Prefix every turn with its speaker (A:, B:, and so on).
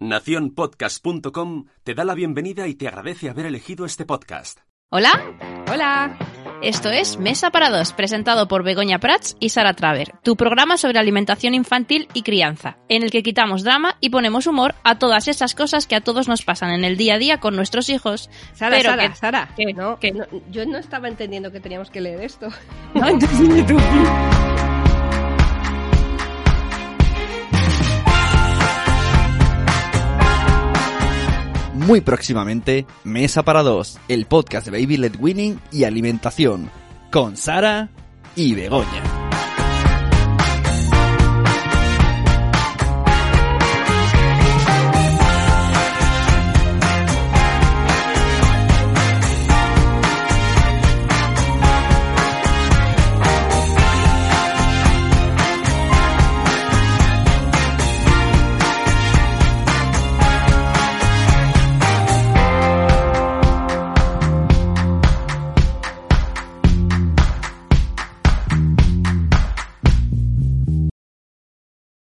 A: Naciónpodcast.com te da la bienvenida y te agradece haber elegido este podcast.
B: ¿Hola?
C: Hola.
B: Esto es Mesa para Dos, presentado por Begoña Prats y Sara Traver, tu programa sobre alimentación infantil y crianza, en el que quitamos drama y ponemos humor a todas esas cosas que a todos nos pasan en el día a día con nuestros hijos.
C: Sara,
B: pero
C: Sara,
B: que-
C: Sara.
B: que-
C: no,
B: que-
C: no, yo no estaba entendiendo que teníamos que leer esto.
B: No, entonces tú.
D: Muy próximamente, Mesa para Dos, el podcast de Baby Led Winning y Alimentación, con Sara y Begoña.